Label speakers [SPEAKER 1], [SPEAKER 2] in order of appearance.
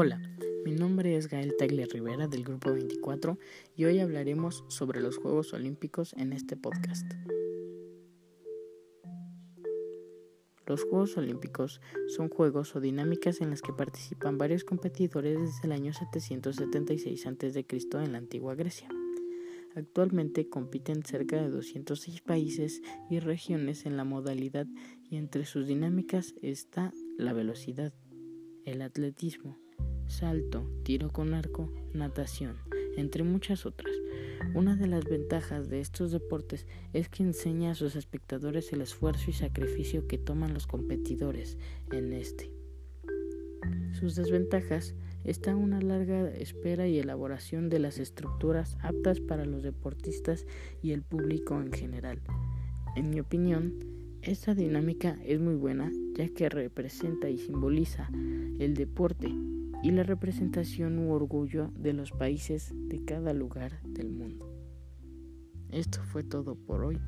[SPEAKER 1] Hola, mi nombre es Gael Tagle Rivera del Grupo 24 y hoy hablaremos sobre los Juegos Olímpicos en este podcast. Los Juegos Olímpicos son juegos o dinámicas en las que participan varios competidores desde el año 776 a.C. en la antigua Grecia. Actualmente compiten cerca de 206 países y regiones en la modalidad y entre sus dinámicas está la velocidad, el atletismo, salto, tiro con arco, natación, entre muchas otras. Una de las ventajas de estos deportes es que enseña a sus espectadores el esfuerzo y sacrificio que toman los competidores en este. Sus desventajas están una larga espera y elaboración de las estructuras aptas para los deportistas y el público en general. En mi opinión, esta dinámica es muy buena ya que representa y simboliza el deporte y la representación u orgullo de los países de cada lugar del mundo. Esto fue todo por hoy.